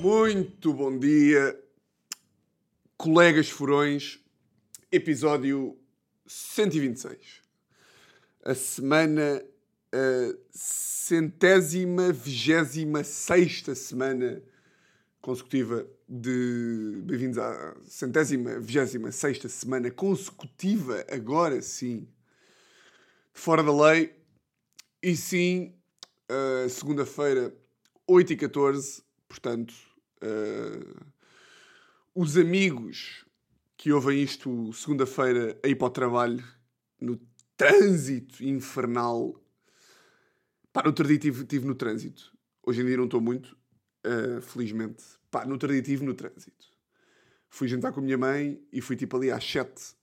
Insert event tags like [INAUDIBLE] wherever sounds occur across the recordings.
Muito bom dia, colegas furões, episódio 126. A semana, a centésima, vigésima sexta semana consecutiva de. Bem-vindos à centésima, vigésima sexta semana consecutiva, agora sim, fora da lei. E sim, uh, segunda-feira, 8 e 14, portanto, uh, os amigos que ouvem isto segunda-feira a ir para o trabalho, no trânsito infernal. Pá, no outro dia estive, estive no trânsito. Hoje em dia não estou muito, uh, felizmente. Pá, no outro dia no trânsito. Fui jantar com a minha mãe e fui tipo ali às 7,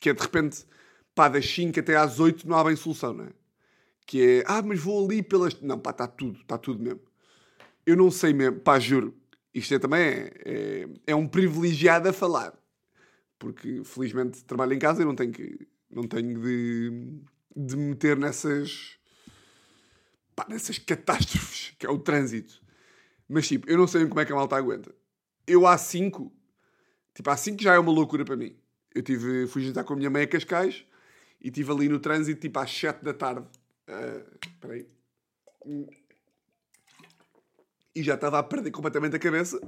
que é de repente, pá, das 5 até às 8 não há bem solução, não é? Que é, ah, mas vou ali pelas. Não, pá, está tudo, está tudo mesmo. Eu não sei mesmo, pá, juro. Isto é também é, é, é, um privilegiado a falar. Porque felizmente trabalho em casa e não tenho que. Não tenho de, de me meter nessas. Pá, nessas catástrofes que é o trânsito. Mas tipo, eu não sei como é que a malta aguenta. Eu há 5, tipo, há 5 já é uma loucura para mim. Eu tive, fui jantar com a minha mãe a Cascais e estive ali no trânsito tipo às 7 da tarde Uh, espera aí. E já estava a perder completamente a cabeça.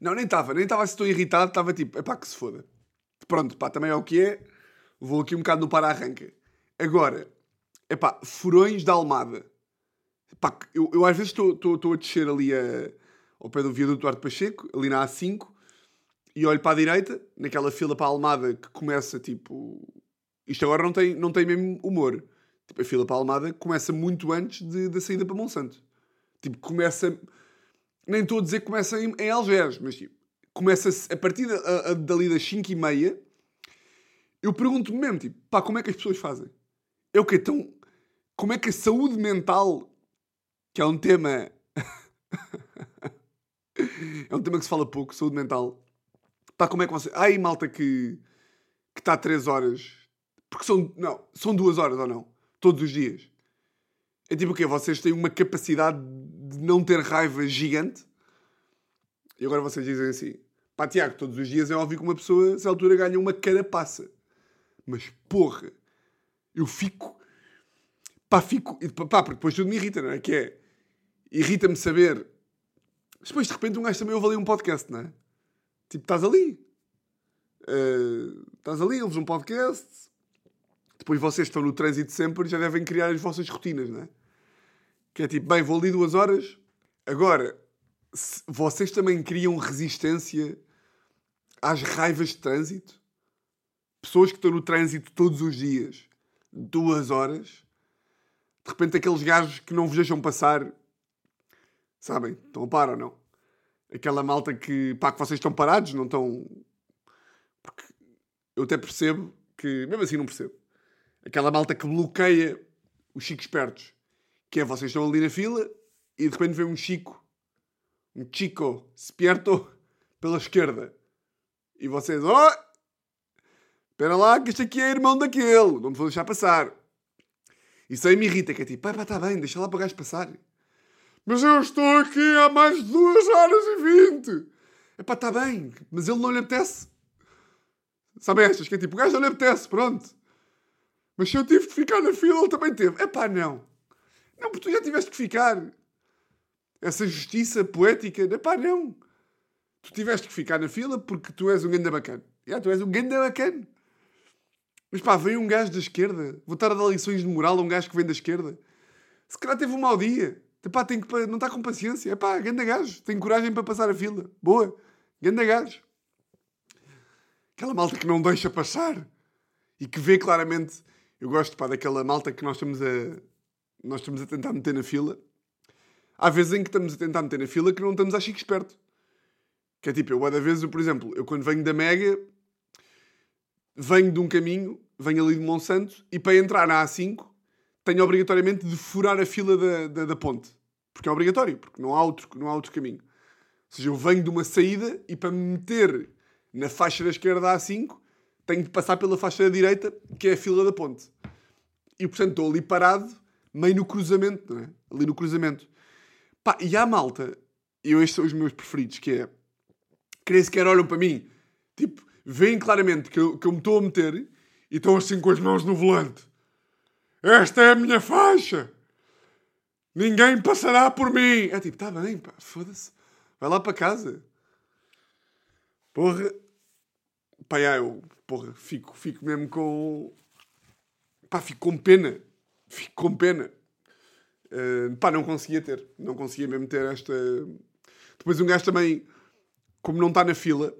Não, nem estava, nem estava assim tão irritado, estava tipo, é pá, que se foda. Pronto, pá, também é o que é. Vou aqui um bocado no para-arranca. Agora, é pá, furões da Almada. Eu, eu às vezes estou a descer ali a, ao pé do viaduto Duarte Pacheco, ali na A5, e olho para a direita, naquela fila para a Almada que começa tipo. Isto agora não tem, não tem mesmo humor. Tipo, a fila para a Almada começa muito antes de, da saída para Monsanto. Tipo, começa. Nem estou a dizer que começa em, em Algés, mas tipo, começa a partir da, a, dali das 5 e meia. Eu pergunto-me mesmo, tipo, pá, como é que as pessoas fazem? É o que então Como é que a saúde mental, que é um tema. [LAUGHS] é um tema que se fala pouco, saúde mental. Pá, como é que você. Ai, malta que. que está 3 horas. Porque são. Não, são 2 horas ou não? Todos os dias. É tipo o quê? Vocês têm uma capacidade de não ter raiva gigante? E agora vocês dizem assim: pá, Tiago, todos os dias é óbvio que uma pessoa, nessa altura, ganha uma carapaça. Mas porra, eu fico. Pá, fico. Pá, porque depois tudo me irrita, não é? Que é. Irrita-me saber. Depois de repente um gajo também ouve ali um podcast, não é? Tipo, estás ali. Uh, estás ali, ouves um podcast depois vocês estão no trânsito sempre já devem criar as vossas rotinas, não é? Que é tipo, bem, vou ali duas horas. Agora, vocês também criam resistência às raivas de trânsito? Pessoas que estão no trânsito todos os dias, duas horas, de repente aqueles gajos que não vos deixam passar, sabem? Estão a par ou não? Aquela malta que, pá, que vocês estão parados, não estão. Porque eu até percebo que, mesmo assim, não percebo aquela malta que bloqueia os chicos espertos. Que é vocês estão ali na fila e de repente vem um chico, um chico esperto pela esquerda. E vocês, oh, espera lá que este aqui é irmão daquele, não me vou deixar passar. Isso aí me irrita, que é tipo, pá, pá, está bem, deixa lá para o gajo passar. Mas eu estou aqui há mais de 2 horas e 20. É pá, está bem, mas ele não lhe apetece. Sabe estas? Que é tipo, o gajo não lhe apetece, pronto. Mas se eu tive de ficar na fila, ele também teve. É pá, não. Não, porque tu já tiveste que ficar. Essa justiça poética. É pá, não. Tu tiveste que ficar na fila porque tu és um ganda bacana. Já, tu és um ganda bacana. Mas pá, vem um gajo da esquerda. Vou estar a dar lições de moral a um gajo que vem da esquerda. Se calhar teve um mau dia. Epá, tem que, não está com paciência. É pá, ganda gajo. Tem coragem para passar a fila. Boa. Ganda gajo. Aquela malta que não deixa passar. E que vê claramente eu gosto pá, daquela malta que nós estamos a, nós estamos a tentar meter na fila. Há vezes em que estamos a tentar meter na fila que não estamos a chique esperto. Que é tipo, eu, da vez, eu, por exemplo, eu quando venho da Mega, venho de um caminho, venho ali de Monsanto, e para entrar na A5, tenho obrigatoriamente de furar a fila da, da, da ponte. Porque é obrigatório, porque não há, outro, não há outro caminho. Ou seja, eu venho de uma saída e para me meter na faixa da esquerda da A5, tenho de passar pela faixa da direita, que é a fila da ponte. E portanto estou ali parado, meio no cruzamento, não é? Ali no cruzamento. Pá, e há malta, e estes são os meus preferidos, que é, que nem sequer olham para mim, tipo, veem claramente que eu, que eu me estou a meter e estão assim com as mãos no volante. Esta é a minha faixa! Ninguém passará por mim! É tipo, tá bem, pá, foda-se. Vai lá para casa. Porra. Pá, já, eu, porra, fico, fico mesmo com. Pá, fico com pena. Fico com pena. Uh, pá, não conseguia ter. Não conseguia mesmo ter esta. Depois um gajo também, como não está na fila,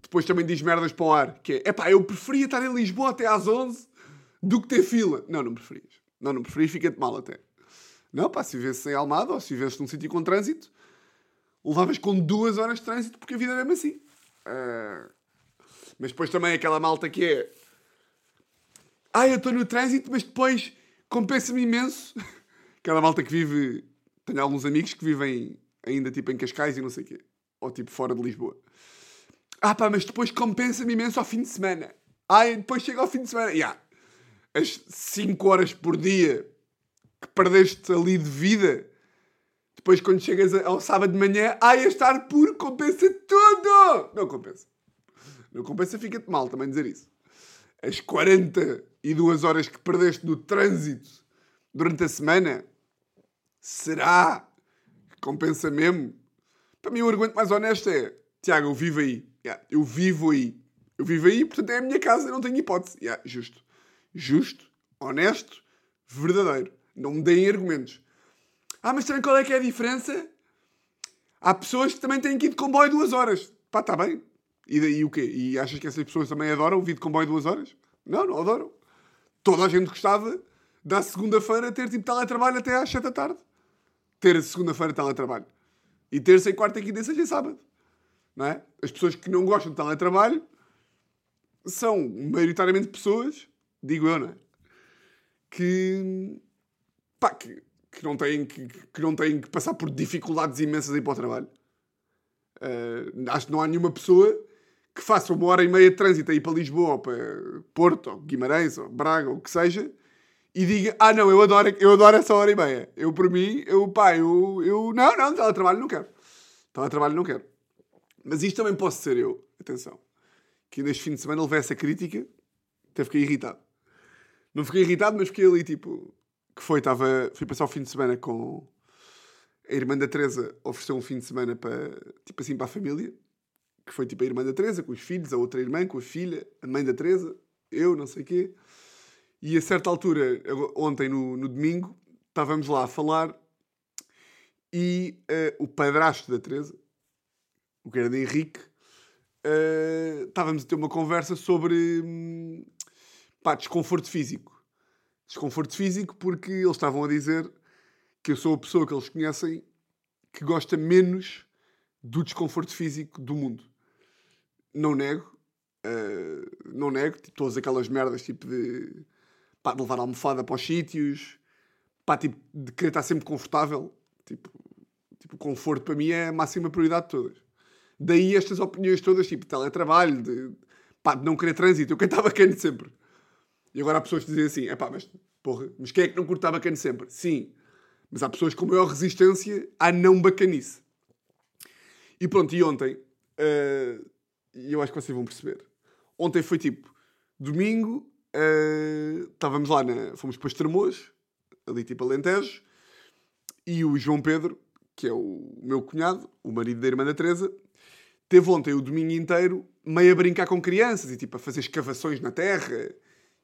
depois também diz merdas para o ar. Que é, epá, eu preferia estar em Lisboa até às 11 do que ter fila. Não, não preferias. Não, não preferias, fica-te mal até. Não, pá, se vivesse em Almada ou se vivesse num sítio com trânsito, levavas com duas horas de trânsito porque a vida era mesmo assim. Uh... Mas depois também aquela malta que é. Ah, eu estou no trânsito, mas depois compensa-me imenso. [LAUGHS] aquela malta que vive. Tenho alguns amigos que vivem ainda tipo em Cascais e não sei o quê. Ou tipo fora de Lisboa. Ah pá, mas depois compensa-me imenso ao fim de semana. Ah, depois chega ao fim de semana. Yeah. As 5 horas por dia que perdeste ali de vida depois, quando chegas ao sábado de manhã, ai, estar puro compensa tudo! Não compensa. Não compensa, fica-te mal também dizer isso. As 42 horas que perdeste no trânsito durante a semana, será que compensa mesmo? Para mim, o argumento mais honesto é: Tiago, eu vivo aí. Yeah, eu vivo aí. Eu vivo aí, portanto é a minha casa, não tenho hipótese. Yeah, justo. Justo, honesto, verdadeiro. Não me deem argumentos. Ah, mas também qual é que é a diferença? Há pessoas que também têm que ir de comboio duas horas. Pá, está bem. E daí o quê? E achas que essas pessoas também adoram vir de comboio duas horas? Não, não adoram. Toda a gente gostava da segunda-feira ter tipo teletrabalho até às sete da tarde. Ter segunda-feira teletrabalho. E terça e quarta quinta e sexta e sábado. Não é? As pessoas que não gostam de teletrabalho são maioritariamente pessoas, digo eu, não é? Que, pá, que que não têm que, que, não têm que passar por dificuldades imensas a ir para o trabalho. Uh, acho que não há nenhuma pessoa que faça uma hora e meia de trânsito a ir para Lisboa, ou para Porto, ou Guimarães, ou Braga, ou o que seja, e diga: Ah, não, eu adoro, eu adoro essa hora e meia. Eu, por mim, eu, pá, eu, eu não, não, teletrabalho não quero. Teletrabalho não quero. Mas isto também posso ser eu, atenção, que neste fim de semana levei essa crítica, até fiquei irritado. Não fiquei irritado, mas fiquei ali tipo, que foi, estava, fui passar o fim de semana com a irmã da Teresa, ofereceu um fim de semana para, tipo assim, para a família, que foi tipo a irmã da Teresa, com os filhos, a outra irmã, com a filha, a mãe da Teresa, eu, não sei o quê. E a certa altura, ontem no, no domingo, estávamos lá a falar e uh, o padrasto da Teresa, o que era de Henrique, uh, estávamos a ter uma conversa sobre hum, pá, desconforto físico desconforto físico porque eles estavam a dizer que eu sou a pessoa que eles conhecem que gosta menos do desconforto físico do mundo. Não nego, uh, não nego, tipo, todas aquelas merdas tipo de, pá, de levar a almofada para os sítios, pá, tipo, de querer estar sempre confortável. Tipo, tipo, conforto para mim é a máxima prioridade de todas. Daí estas opiniões todas, tipo, de teletrabalho, de, pá, de não querer trânsito. Eu cantava bacana sempre. E agora há pessoas que dizem assim: é pá, mas, porra, mas quem é que não curta bacana sempre? Sim, mas há pessoas com maior resistência à não bacanice. E pronto, e ontem, uh, eu acho que vocês vão perceber. Ontem foi tipo, domingo, uh, estávamos lá, na, fomos para Estremoz, ali tipo Alentejo, e o João Pedro, que é o meu cunhado, o marido da irmã da Teresa, teve ontem o domingo inteiro meio a brincar com crianças e tipo a fazer escavações na terra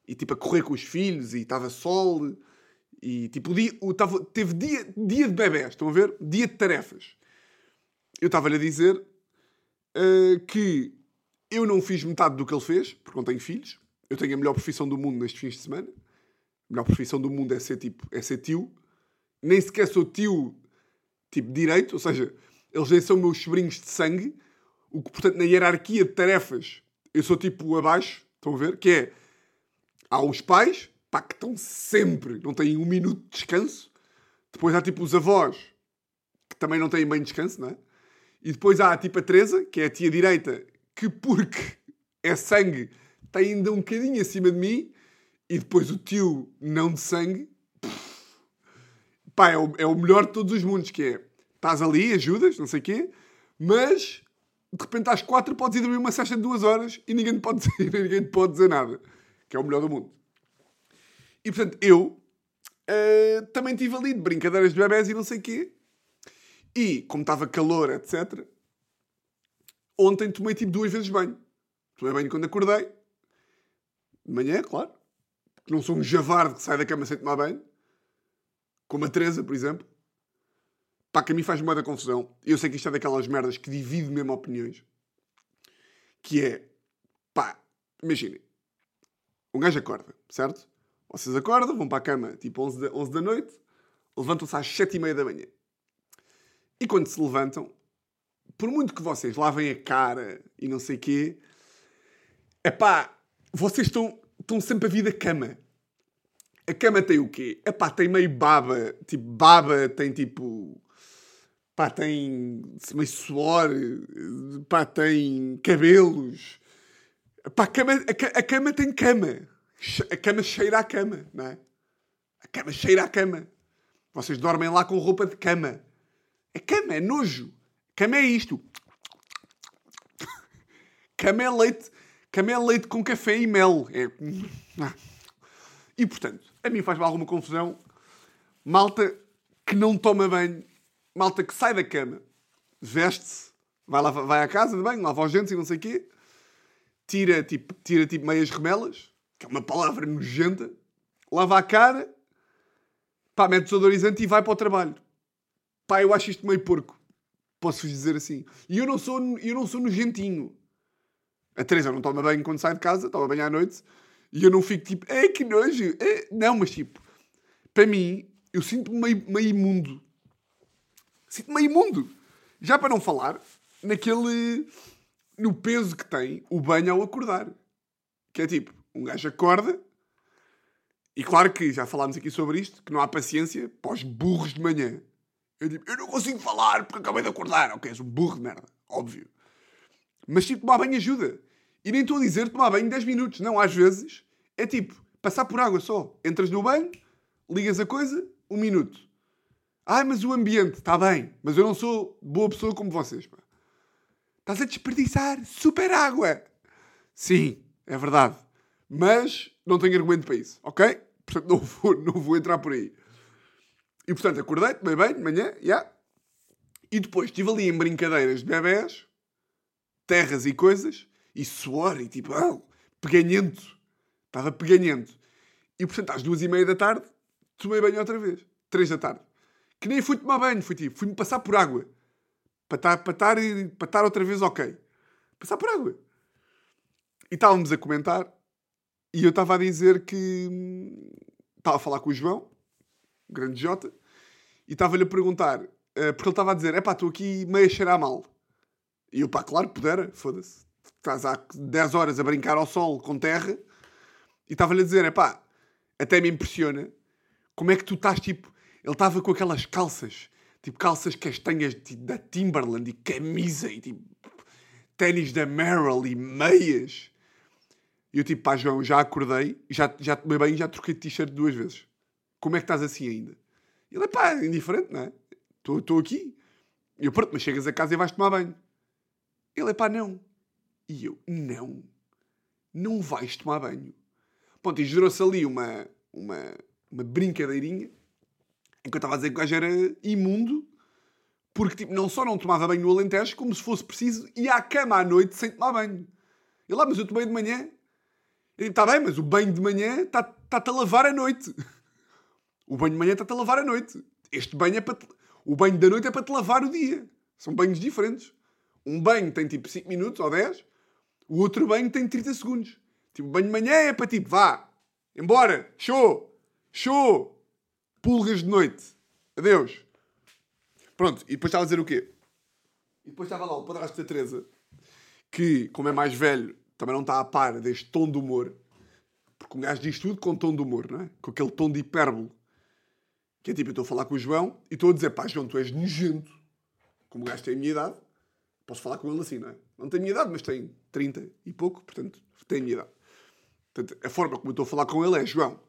e tipo a correr com os filhos e estava sol e tipo o dia, o, tava, teve dia, dia de bebés, estão a ver? Dia de tarefas. Eu estava-lhe a dizer uh, que eu não fiz metade do que ele fez, porque não tenho filhos. Eu tenho a melhor profissão do mundo nestes fins de semana. A melhor profissão do mundo é ser tipo, é ser tio. Nem sequer sou tio tipo direito, ou seja, eles nem são meus sobrinhos de sangue. O que, portanto, na hierarquia de tarefas, eu sou tipo abaixo, estão a ver? Que é Há os pais, pá, que estão sempre, não têm um minuto de descanso. Depois há tipo os avós, que também não têm bem descanso, não é? E depois há tipo a Teresa, que é a tia direita, que porque é sangue, está ainda um bocadinho acima de mim. E depois o tio não de sangue. pá, é o, é o melhor de todos os mundos, que é, estás ali, ajudas, não sei o quê, mas de repente às quatro podes ir dormir uma sesta de duas horas e ninguém te pode [LAUGHS] dizer, ninguém te pode dizer nada. Que é o melhor do mundo. E portanto, eu uh, também estive ali de brincadeiras de bebés e não sei o quê. E, como estava calor, etc., ontem tomei tipo duas vezes banho. Tomei banho quando acordei. De manhã, claro. Porque não sou um javarde que sai da cama sem tomar banho. Como a Teresa, por exemplo. Pá, que a mim faz moeda confusão. Eu sei que isto é daquelas merdas que divide mesmo opiniões. Que é, pá, imaginem. Um gajo acorda, certo? Vocês acordam, vão para a cama tipo 11 da, 11 da noite, levantam-se às 7 e meia da manhã. E quando se levantam, por muito que vocês lavem a cara e não sei o quê, é pá, vocês estão, estão sempre a vir da cama. A cama tem o quê? É pá, tem meio baba, tipo, baba tem tipo. Pá, tem meio suor, pá, tem cabelos. Pá, a cama, a, a cama tem cama. A cama cheira à cama, não é? A cama cheira à cama. Vocês dormem lá com roupa de cama. A cama é nojo. Cama é isto. Cama é leite. Cama é leite com café e mel. É... E portanto, a mim faz-me alguma confusão. Malta que não toma banho. Malta que sai da cama. Veste-se. Vai, lá, vai à casa de banho, lava os dentes e não sei o quê. Tira tipo, tira tipo meias remelas que é uma palavra nojenta, lava a cara, pá, mete desodorizante e vai para o trabalho. Pá, eu acho isto meio porco. Posso-vos dizer assim. E eu não sou, eu não sou nojentinho. A Teresa não toma banho quando sai de casa, toma banho à noite, e eu não fico tipo, é que nojo. É... Não, mas tipo, para mim, eu sinto-me meio, meio imundo. Sinto-me meio imundo. Já para não falar naquele. no peso que tem o banho ao acordar. Que é tipo, um gajo acorda, e claro que já falámos aqui sobre isto, que não há paciência para os burros de manhã. Eu digo, eu não consigo falar porque acabei de acordar. Ok, és um burro de merda, óbvio. Mas tipo, tomar banho ajuda. E nem estou a dizer tomar banho 10 minutos. Não, às vezes é tipo, passar por água só. Entras no banho, ligas a coisa, um minuto. Ah, mas o ambiente, está bem. Mas eu não sou boa pessoa como vocês. Pá. Estás a desperdiçar super água. Sim, é verdade. Mas não tenho argumento para isso, ok? Portanto, não vou, não vou entrar por aí. E portanto, acordei, tomei bem, de manhã. Yeah. E depois estive ali em brincadeiras de bebés, terras e coisas, e suor, e tipo, ah, peganhento. Estava peganhento. E portanto, às duas e meia da tarde, tomei banho outra vez. Três da tarde. Que nem fui tomar banho, fui tipo, fui-me passar por água. Para estar, para, estar, para estar outra vez ok. Passar por água. E estávamos a comentar e eu estava a dizer que. Estava a falar com o João, grande Jota, e estava-lhe a perguntar, uh, porque ele estava a dizer: é pá, estou aqui meio a cheirar mal. E eu, pá, claro, pudera, foda-se. Estás há 10 horas a brincar ao sol com terra, e estava-lhe a dizer: é pá, até me impressiona como é que tu estás tipo. Ele estava com aquelas calças, tipo calças castanhas tipo, da Timberland e camisa e tipo ténis da Merrill e meias. E eu tipo, pá, João, já acordei, já, já tomei bem e já troquei de t-shirt duas vezes. Como é que estás assim ainda? Ele, pá, indiferente, não é? Estou aqui. E eu, pronto, mas chegas a casa e vais tomar banho. Ele, pá, não. E eu, não. Não vais tomar banho. Pronto, e gerou-se ali uma, uma, uma brincadeirinha em que eu estava a dizer que o gajo era imundo porque tipo, não só não tomava banho no Alentejo, como se fosse preciso ir à cama à noite sem tomar banho. Ele, lá, mas eu tomei de manhã. Digo, está bem, mas o banho de manhã está-te a lavar à noite. O banho de manhã está-te a lavar à noite. Este banho é para te... O banho da noite é para te lavar o dia. São banhos diferentes. Um banho tem tipo 5 minutos ou 10. O outro banho tem 30 segundos. Tipo, o banho de manhã é para tipo, vá, embora, show, show, pulgas de noite, adeus. Pronto, e depois estava a dizer o quê? E depois estava lá o padrasto da Teresa, que, como é mais velho, também não está a par deste tom de humor. Porque um gajo diz tudo com tom de humor, não é? Com aquele tom de hipérbole. Que é tipo, eu estou a falar com o João e estou a dizer, pá, João, tu és nojento. Como o gajo tem a minha idade, posso falar com ele assim, não é? Não tem a minha idade, mas tem 30 e pouco, portanto, tem a minha idade. Portanto, a forma como eu estou a falar com ele é, João,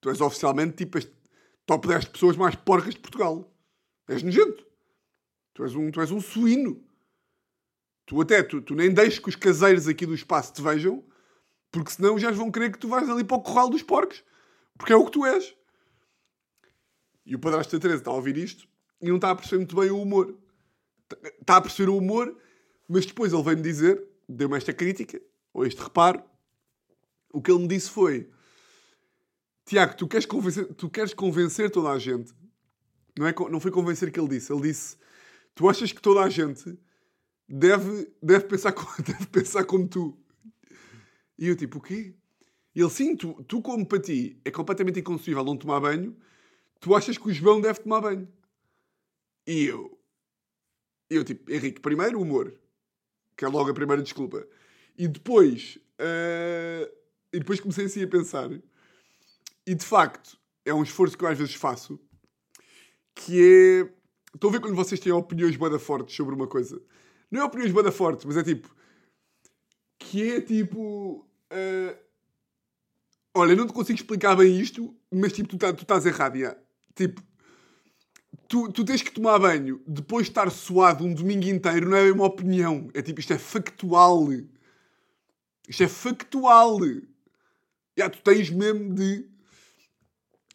tu és oficialmente tipo este top 10 de pessoas mais porcas de Portugal. És nojento. Tu és um, tu és um suíno. Tu até, tu, tu nem deixes que os caseiros aqui do espaço te vejam, porque senão já vão querer que tu vais ali para o corral dos porcos. Porque é o que tu és. E o padrasto da Teresa está a ouvir isto e não está a perceber muito bem o humor. Está a perceber o humor, mas depois ele veio-me dizer, deu-me esta crítica, ou este reparo. O que ele me disse foi: Tiago, tu queres convencer, tu queres convencer toda a gente. Não, é, não foi convencer que ele disse. Ele disse: Tu achas que toda a gente deve, deve, pensar, como, [LAUGHS] deve pensar como tu. E eu, tipo, o quê? E ele, sim, tu, tu como para ti é completamente inconcebível não tomar banho, tu achas que o João deve tomar banho. E eu, eu tipo, Henrique, primeiro humor, que é logo a primeira desculpa. E depois, uh, e depois comecei assim a pensar, e de facto, é um esforço que eu às vezes faço, que é, estou a ver quando vocês têm opiniões bada fortes sobre uma coisa. Não é opiniões bada fortes, mas é tipo, que é tipo, uh, olha, não te consigo explicar bem isto, mas tipo, tu, tá, estás errado, já. Tipo, tu, tu tens que tomar banho depois de estar suado um domingo inteiro, não é uma opinião. É tipo, isto é factual. Isto é factual. Já, tu tens mesmo de.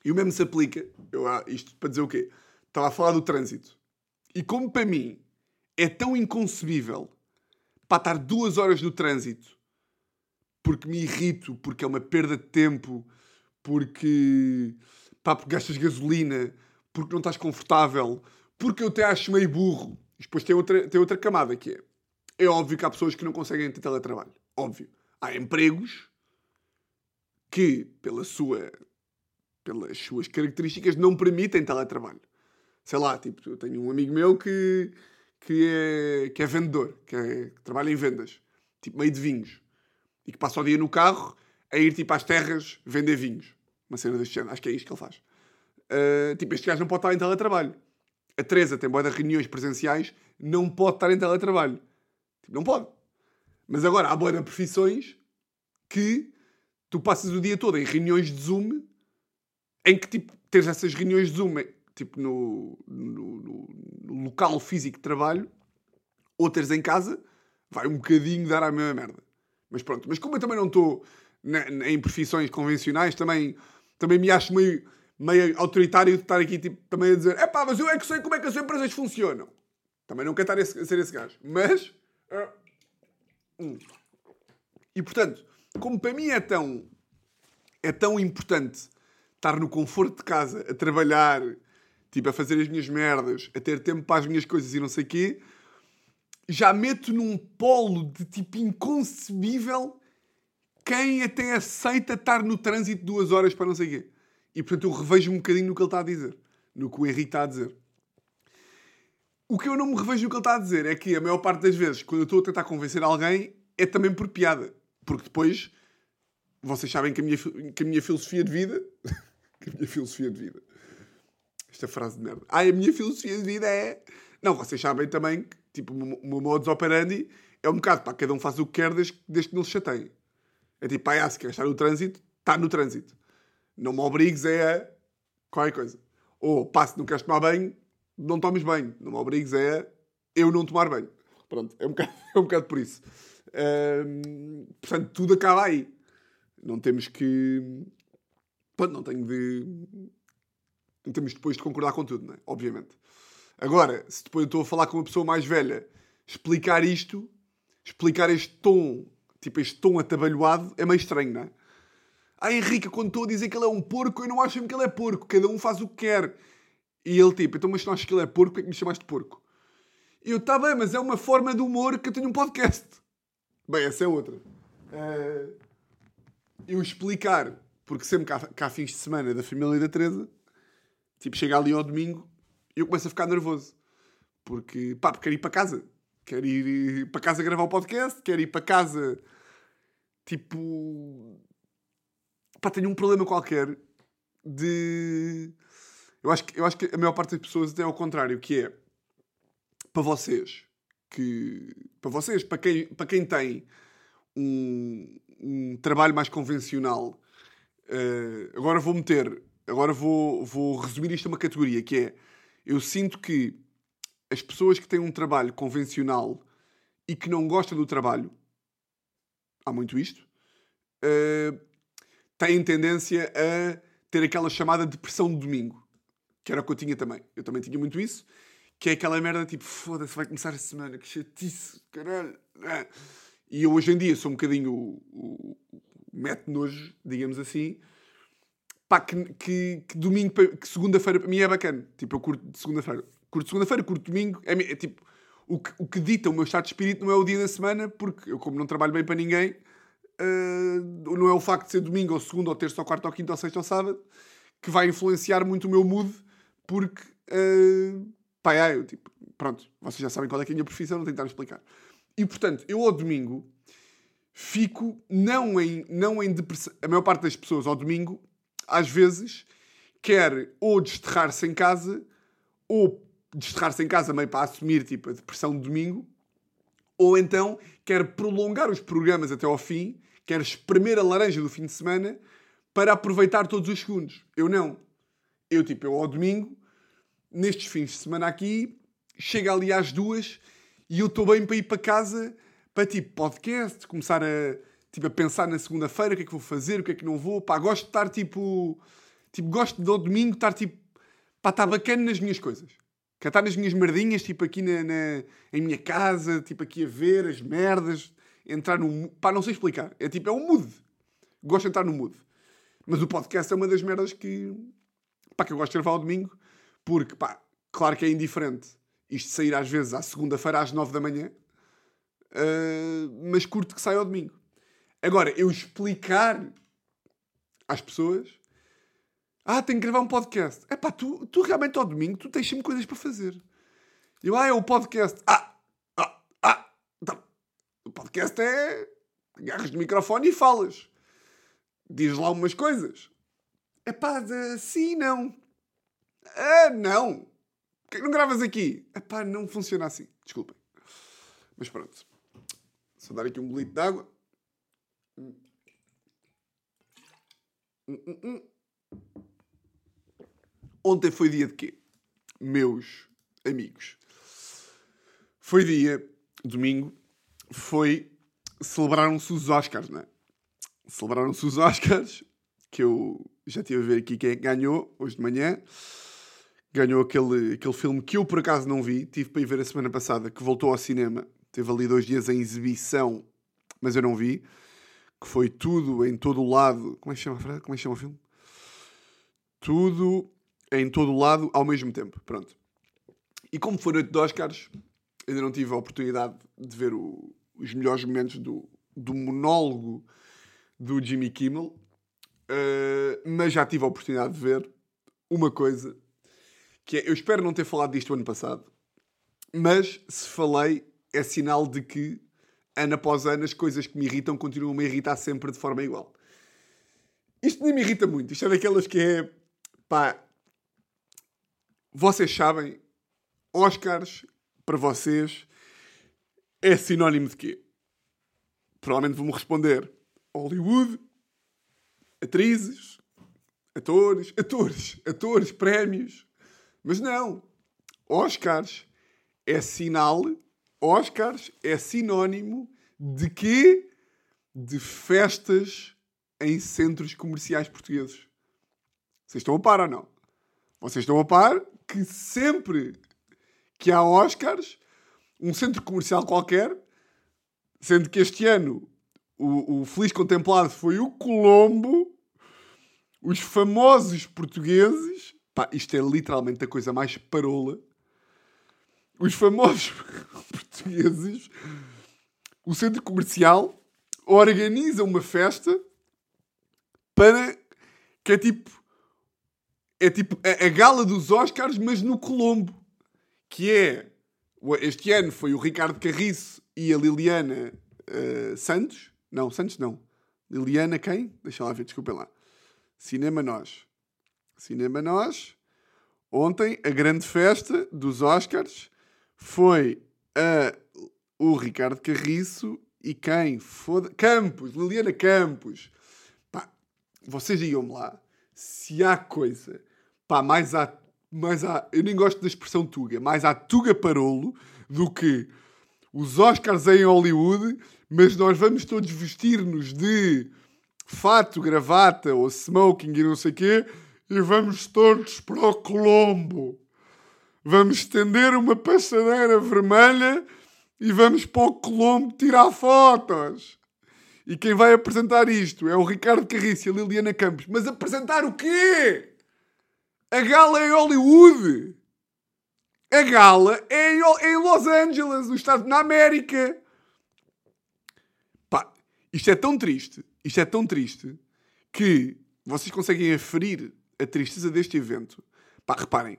E o mesmo se aplica. Eu, ah, isto para dizer o quê? Estava a falar do trânsito. E como para mim é tão inconcebível para estar duas horas no trânsito porque me irrito, porque é uma perda de tempo, porque, pá, porque gastas gasolina, porque não estás confortável, porque eu te acho meio burro. E depois tem outra, tem outra camada que é. É óbvio que há pessoas que não conseguem ter teletrabalho. Óbvio. Há empregos que, pela sua, pelas suas características, não permitem teletrabalho. Sei lá, tipo, eu tenho um amigo meu que, que, é, que é vendedor, que, é, que trabalha em vendas, tipo meio de vinhos e que passa o dia no carro a ir tipo às terras vender vinhos. Uma cena deste género. Acho que é isto que ele faz. Uh, tipo, este gajo não pode estar em teletrabalho. A Teresa tem boa de reuniões presenciais, não pode estar em teletrabalho. Tipo, não pode. Mas agora há boa de profissões que tu passas o dia todo em reuniões de Zoom em que tipo, tens essas reuniões de Zoom tipo, no, no, no, local físico de trabalho ou teres em casa, vai um bocadinho dar a mesma merda. Mas pronto, mas como eu também não estou em profissões convencionais, também, também me acho meio, meio autoritário de estar aqui tipo, também a dizer é pá, mas eu é que sei como é que as empresas funcionam. Também não quero estar a ser esse gajo. Mas. Uh, hum. E portanto, como para mim é tão. É tão importante estar no conforto de casa, a trabalhar, tipo, a fazer as minhas merdas, a ter tempo para as minhas coisas e não sei o quê, já meto num polo de tipo inconcebível quem até aceita estar no trânsito duas horas para não sei quê. E portanto eu revejo um bocadinho no que ele está a dizer. No que o Henrique está a dizer. O que eu não me revejo no que ele está a dizer é que a maior parte das vezes, quando eu estou a tentar convencer alguém, é também por piada. Porque depois, vocês sabem que a minha, que a minha filosofia de vida. [LAUGHS] que a minha filosofia de vida. Esta frase de merda. Ah, a minha filosofia de vida é. Não, vocês sabem também que Tipo, o meu modus operandi é um bocado, pá, cada um faz o que quer desde, desde que não se chateie. É tipo, pá, se quer estar no trânsito, está no trânsito. Não me obrigues é a qualquer coisa. Ou, pá, se não queres tomar banho, não tomes banho. Não me obrigues é a eu não tomar banho. Pronto, é um [LAUGHS] bocado, é um bocado por isso. Portanto, tudo acaba aí. Não temos que. Pronto, não tenho de. Não temos depois de concordar com tudo, não é? Obviamente. Agora, se depois eu estou a falar com uma pessoa mais velha, explicar isto, explicar este tom, tipo este tom atabalhoado, é meio estranho, não é? Ah, Henrique, quando estou a dizer que ele é um porco, eu não acho mesmo que ele é porco. Cada um faz o que quer. E ele, tipo, então, mas não achas que ele é porco, é que me chamaste de porco? E eu, tá bem, mas é uma forma de humor que eu tenho um podcast. Bem, essa é outra. Uh, eu explicar, porque sempre cá, cá fins de semana da família da Teresa, tipo, chega ali ao domingo, e eu começo a ficar nervoso. Porque, pá, quero ir para casa. Quero ir para casa gravar o podcast, quero ir para casa, tipo... Pá, tenho um problema qualquer de... Eu acho, que, eu acho que a maior parte das pessoas até é ao contrário, que é... Para vocês, que... Para vocês, para quem, para quem tem um, um trabalho mais convencional... Uh, agora vou meter agora vou, vou resumir isto a uma categoria, que é, eu sinto que as pessoas que têm um trabalho convencional e que não gostam do trabalho, há muito isto, uh, têm tendência a ter aquela chamada depressão de domingo, que era o que eu tinha também. Eu também tinha muito isso, que é aquela merda tipo, foda-se, vai começar a semana, que chatice, caralho. Ah. E eu hoje em dia sou um bocadinho o, o, o mete nojo, digamos assim, pá, que, que, que domingo, que segunda-feira para mim é bacana. Tipo, eu curto segunda-feira. Curto segunda-feira, curto domingo. É, é, tipo, o que, o que dita o meu estado de espírito não é o dia da semana, porque eu, como não trabalho bem para ninguém, uh, não é o facto de ser domingo, ou segunda, ou terça, ou quarta, ou quinta, ou sexta, ou sábado, que vai influenciar muito o meu mood, porque, uh, pá, é, eu, tipo, pronto, vocês já sabem qual é, é a minha profissão, não tenho explicar. E, portanto, eu ao domingo fico não em, não em depressão. A maior parte das pessoas ao domingo às vezes, quer ou desterrar-se em casa, ou desterrar-se em casa meio para assumir tipo, a depressão de domingo, ou então quer prolongar os programas até ao fim, quer espremer a laranja do fim de semana para aproveitar todos os segundos. Eu não. Eu, tipo, eu ao domingo, nestes fins de semana aqui, chego ali às duas e eu estou bem para ir para casa para, tipo, podcast, começar a tipo, a pensar na segunda-feira, o que é que vou fazer, o que é que não vou. Pá, gosto de estar tipo. Tipo, gosto de ao domingo estar tipo. Pá, estar bacana nas minhas coisas. Quer estar nas minhas merdinhas, tipo aqui na, na, em minha casa, tipo aqui a ver as merdas, entrar no. Pá, não sei explicar. É tipo, é um mood. Gosto de entrar no mood. Mas o podcast é uma das merdas que. Pá, que eu gosto de gravar ao domingo, porque, pá, claro que é indiferente isto sair às vezes à segunda-feira às nove da manhã, uh, mas curto que saia ao domingo. Agora, eu explicar às pessoas. Ah, tenho que gravar um podcast. É pá, tu, tu realmente ao domingo tu tens sempre coisas para fazer. Eu, ah, é o podcast. Ah, ah, ah. Então, o podcast é. Agarras no microfone e falas. Diz lá umas coisas. É pá, sim, não. Ah, não. Por que não gravas aqui? É pá, não funciona assim. Desculpem. Mas pronto. Só dar aqui um bolito de água. Ontem foi dia de quê? Meus amigos. Foi dia, domingo, foi. Celebraram-se os Oscars, não é? Celebraram-se os Oscars, que eu já estive a ver aqui quem é que ganhou hoje de manhã. Ganhou aquele, aquele filme que eu por acaso não vi, tive para ir ver a semana passada, que voltou ao cinema. Teve ali dois dias em exibição, mas eu não vi que foi tudo em todo o lado. Como é que chama, Como é que chama o filme? Tudo em todo o lado ao mesmo tempo. Pronto. E como foi noite de Oscars, ainda não tive a oportunidade de ver o, os melhores momentos do, do monólogo do Jimmy Kimmel, uh, mas já tive a oportunidade de ver uma coisa que é, eu espero não ter falado disto ano passado, mas se falei é sinal de que ano após ano, as coisas que me irritam continuam a me irritar sempre de forma igual. Isto nem me irrita muito. Isto é daquelas que é. pá. Vocês sabem, Oscars, para vocês, é sinónimo de quê? Provavelmente vão-me responder Hollywood, atrizes, atores, atores, atores, prémios. Mas não. Oscars é sinal Oscars é sinónimo de quê? De festas em centros comerciais portugueses. Vocês estão a par ou não? Vocês estão a par que sempre que há Oscars, um centro comercial qualquer, sendo que este ano o, o feliz contemplado foi o Colombo, os famosos portugueses, pá, isto é literalmente a coisa mais parola os famosos [LAUGHS] portugueses, o centro comercial organiza uma festa para que é tipo é tipo a, a, gala dos Oscars, mas no Colombo, que é este ano foi o Ricardo Carriço e a Liliana uh, Santos. Não, Santos não. Liliana quem? Deixa lá ver, desculpem lá. Cinema Nós. Cinema Nós. Ontem, a grande festa dos Oscars foi a, o Ricardo Carriço e quem? Foda Campos, Liliana Campos. Pá, vocês digam-me lá se há coisa, pá, mais há, mais há, eu nem gosto da expressão tuga, mais há tuga parolo do que os Oscars em Hollywood, mas nós vamos todos vestir-nos de fato, gravata ou smoking e não sei quê, e vamos todos para o Colombo. Vamos estender uma passadeira vermelha e vamos para o Colombo tirar fotos. E quem vai apresentar isto é o Ricardo Carriço e a Liliana Campos. Mas apresentar o quê? A gala em Hollywood. A gala é em Los Angeles, no estado na América. Pá, isto é tão triste, isto é tão triste que vocês conseguem aferir a tristeza deste evento. Pá, reparem,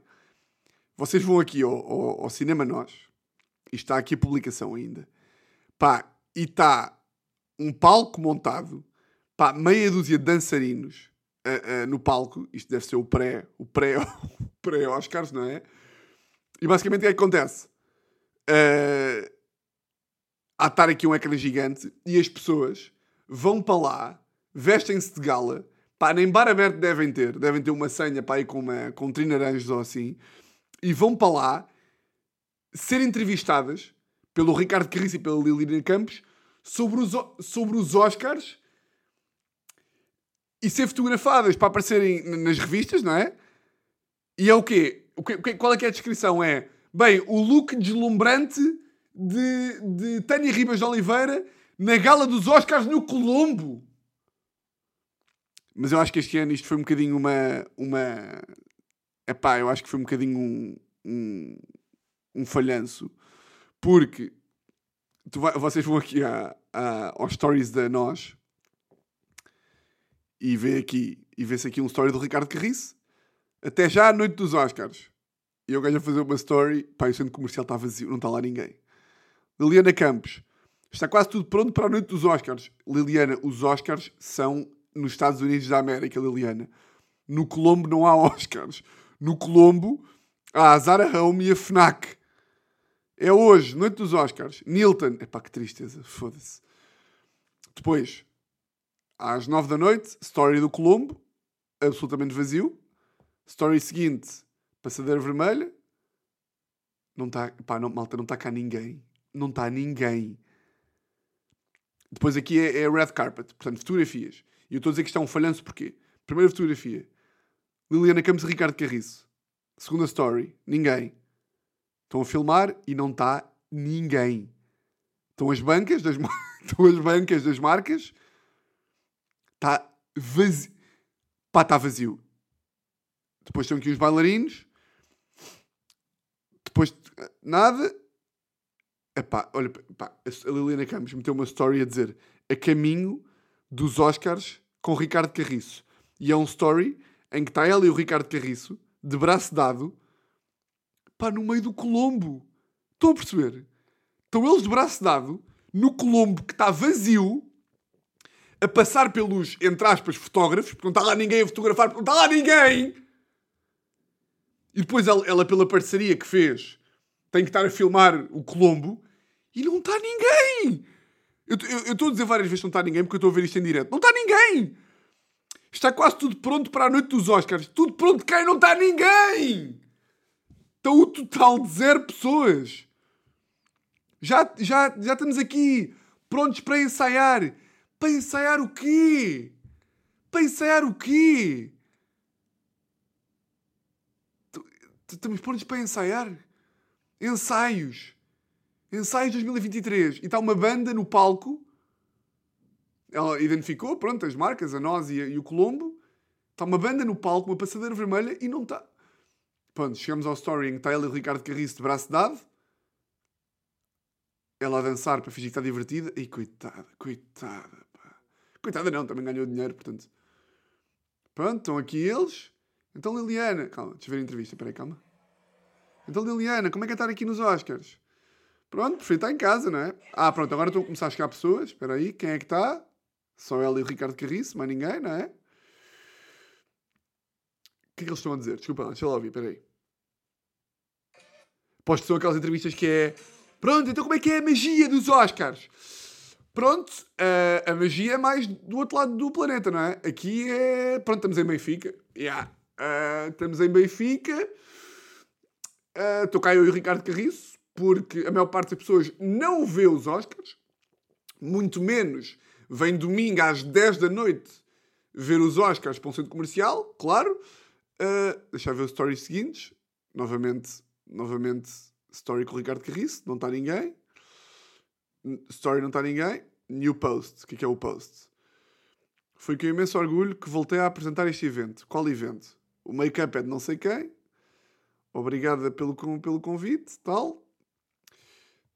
vocês vão aqui ao, ao, ao Cinema Nós, e está aqui a publicação ainda, pá, e está um palco montado, pá, meia dúzia de dançarinos uh, no palco, isto deve ser o pré, o pré, [LAUGHS] o pré-Oscars, não é? E basicamente o que é que acontece? Uh, há estar aqui um ecrã gigante e as pessoas vão para lá, vestem-se de gala, pá, nem bar aberto devem ter, devem ter uma senha para ir com, uma, com trinaranjos ou assim, e vão para lá ser entrevistadas pelo Ricardo Carriço e pela Liliana Campos sobre os, sobre os Oscars e ser fotografadas para aparecerem nas revistas, não é? E é o quê? O quê? Qual é que é a descrição? É, bem, o look deslumbrante de, de Tânia Ribas de Oliveira na gala dos Oscars no Colombo. Mas eu acho que este ano isto foi um bocadinho uma. uma... Epá, eu acho que foi um bocadinho um, um, um falhanço. Porque vai, vocês vão aqui a, a, aos stories da Nós e vê aqui e vê-se aqui um story do Ricardo Carriço. Até já à noite dos Oscars. E eu ganho a fazer uma story. Pá, o centro comercial está vazio, não está lá ninguém. Liliana Campos. Está quase tudo pronto para a noite dos Oscars. Liliana, os Oscars são nos Estados Unidos da América, Liliana. No Colombo não há Oscars. No Colombo há a Zara Home e a FNAC. É hoje, noite dos Oscars. Nilton. Epá, que tristeza, foda-se. Depois, às nove da noite, Story do Colombo, absolutamente vazio. Story seguinte, Passadeira Vermelha. Não está, pá, não, malta, não está cá ninguém. Não está ninguém. Depois aqui é, é Red Carpet, portanto, fotografias. E eu estou a dizer que isto é um falhanço porquê? Primeira fotografia, Liliana Campos e Ricardo Carriço. Segunda story, ninguém. Estão a filmar e não está ninguém. Estão as bancas das, [LAUGHS] estão as bancas das marcas. Está vazio. Pá, está vazio. Depois estão aqui os bailarinos. Depois, nada. Epá, olha, epá, a Liliana Campos meteu uma story a dizer a caminho dos Oscars com Ricardo Carriço. E é um story em que está ela e o Ricardo Carriço, de braço dado, pá, no meio do Colombo. Estão a perceber? Estão eles de braço dado, no Colombo que está vazio, a passar pelos, entre aspas, fotógrafos, porque não está lá ninguém a fotografar, porque não está lá ninguém! E depois ela, ela, pela parceria que fez, tem que estar a filmar o Colombo e não está ninguém. Eu estou a dizer várias vezes que não está ninguém porque eu estou a ver isto em direto. Não está ninguém! Está quase tudo pronto para a noite dos Oscars. Tudo pronto, quem não está ninguém! Estão o total de zero pessoas. Já, já, já estamos aqui prontos para ensaiar. Para ensaiar o quê? Para ensaiar o quê? Estamos prontos para ensaiar? Ensaios. Ensaios 2023. E está uma banda no palco. Ela identificou, pronto, as marcas, a nós e, e o Colombo. Está uma banda no palco, uma passadeira vermelha e não está. Pronto, chegamos ao story em que está ela e o Ricardo Carriço de braço dado. Ela a dançar para fingir que está divertida. E coitada, coitada. Coitada não, também ganhou dinheiro, portanto. Pronto, estão aqui eles. Então Liliana... Calma, deixa eu ver a entrevista, peraí, calma. Então Liliana, como é que é estar aqui nos Oscars? Pronto, prefiro estar em casa, não é? Ah, pronto, agora estão a começar a chegar pessoas. Espera aí, quem é que está? Só ela e o Ricardo Carriço, mais ninguém, não é? O que é que eles estão a dizer? Desculpa, deixa eu lá ouvir, espera aí. Posto que são aquelas entrevistas que é... Pronto, então como é que é a magia dos Oscars? Pronto, a, a magia é mais do outro lado do planeta, não é? Aqui é. Pronto, estamos em Benfica. Yeah. Uh, estamos em Benfica. Estou uh, cá eu e o Ricardo Carriço, porque a maior parte das pessoas não vê os Oscars, muito menos vem domingo às 10 da noite ver os Oscars para um centro comercial, claro. Uh, deixa eu ver os stories seguintes. Novamente, novamente, story com o Ricardo Carriço, não está ninguém. Story não está ninguém. New post. O que é, que é o post? Foi com imenso orgulho que voltei a apresentar este evento. Qual evento? O make-up é de não sei quem. Obrigada pelo, pelo convite, tal.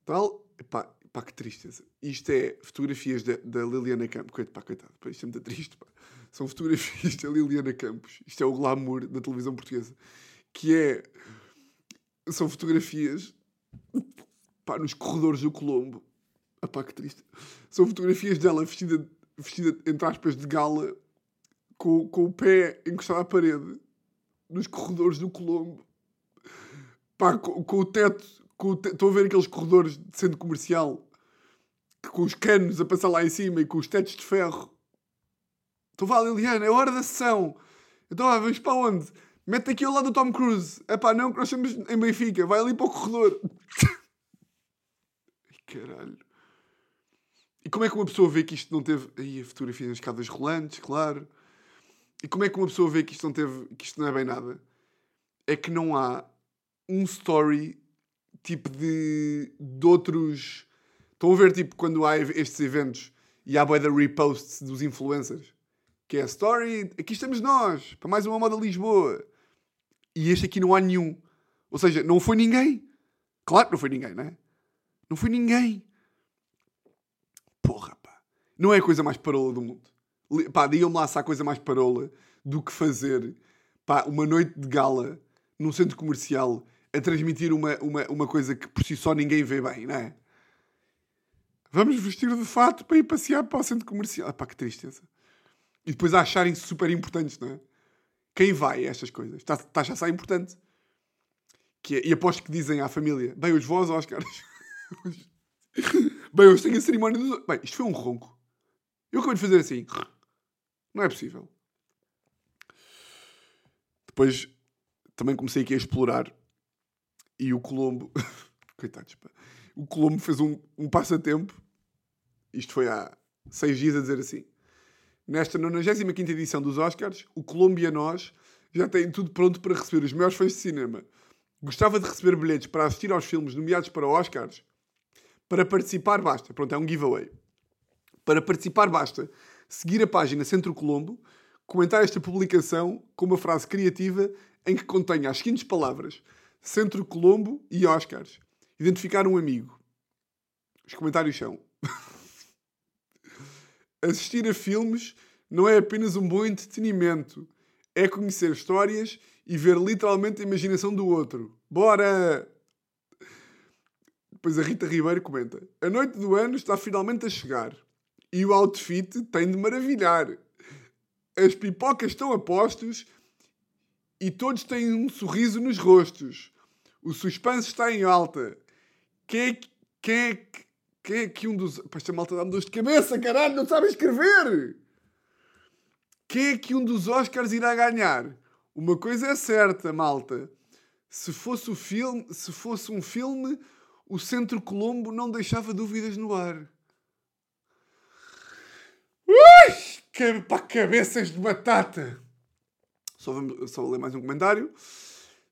Tal. Epá, pá, que tristeza. Isto é fotografias da, Liliana Campos. Coitado, pá, coitado. Isto é muito triste, pá. São fotografias da Liliana Campos. Isto é o glamour da televisão portuguesa. Que é... São fotografias... Pá, nos corredores do Colombo. Epá, que triste. São fotografias dela vestida, vestida entre aspas, de gala, com, com o pé encostado à parede, nos corredores do Colombo. Pá, com, com o teto. Com. Estão a ver aqueles corredores de centro comercial com os canos a passar lá em cima e com os tetos de ferro. Então vá, Liliana, é hora da sessão. Então vá, vamos para onde? Mete aqui ao lado do Tom Cruise. É pá, não, que nós estamos em Benfica. Vai ali para o corredor. [LAUGHS] Caralho. E como é que uma pessoa vê que isto não teve. Aí a fotografia nas escadas rolantes, claro. E como é que uma pessoa vê que isto não teve. que isto não é bem nada? É que não há um story tipo de. de outros. Estão a ver tipo quando há estes eventos e há boia reposts dos influencers? Que é a story. Aqui estamos nós, para mais uma moda Lisboa. E este aqui não há nenhum. Ou seja, não foi ninguém. Claro que não foi ninguém, não é? Não foi ninguém. Não é a coisa mais parola do mundo. Pá, digam-me lá se há coisa mais parola do que fazer pá, uma noite de gala num centro comercial a transmitir uma, uma, uma coisa que por si só ninguém vê bem, não é? Vamos vestir de fato para ir passear para o centro comercial. Ah, pá, que tristeza. E depois a acharem-se super importantes, não é? Quem vai a estas coisas? Está, está já ser importante. Que é, e aposto que dizem à família: bem, os vós, Oscar. [LAUGHS] Bem, hoje tenho a cerimónia dos. Bem, isto foi um ronco. Eu acabei de fazer assim. [LAUGHS] Não é possível. Depois também comecei aqui a explorar. E o Colombo. [LAUGHS] Coitados, pá. O Colombo fez um, um passatempo. Isto foi há seis dias a dizer assim. Nesta 95 edição dos Oscars, o Colombo e a nós já têm tudo pronto para receber os maiores fãs de cinema. Gostava de receber bilhetes para assistir aos filmes nomeados para Oscars para participar, basta. Pronto, é um giveaway. Para participar, basta seguir a página Centro Colombo, comentar esta publicação com uma frase criativa em que contenha as seguintes palavras: Centro Colombo e Oscars. Identificar um amigo. Os comentários são: [LAUGHS] Assistir a filmes não é apenas um bom entretenimento, é conhecer histórias e ver literalmente a imaginação do outro. Bora! Depois a Rita Ribeiro comenta: A noite do ano está finalmente a chegar e o outfit tem de maravilhar. As pipocas estão a postos e todos têm um sorriso nos rostos. O suspense está em alta. Quem é, quem é, quem é que um dos. Pá, esta malta dá-me dor de cabeça, caralho, não sabe escrever! Quem é que um dos Oscars irá ganhar? Uma coisa é certa, malta. Se fosse, o filme, se fosse um filme o Centro Colombo não deixava dúvidas no ar. Ui, pá, cabeças de batata! Só, vamos, só vou ler mais um comentário.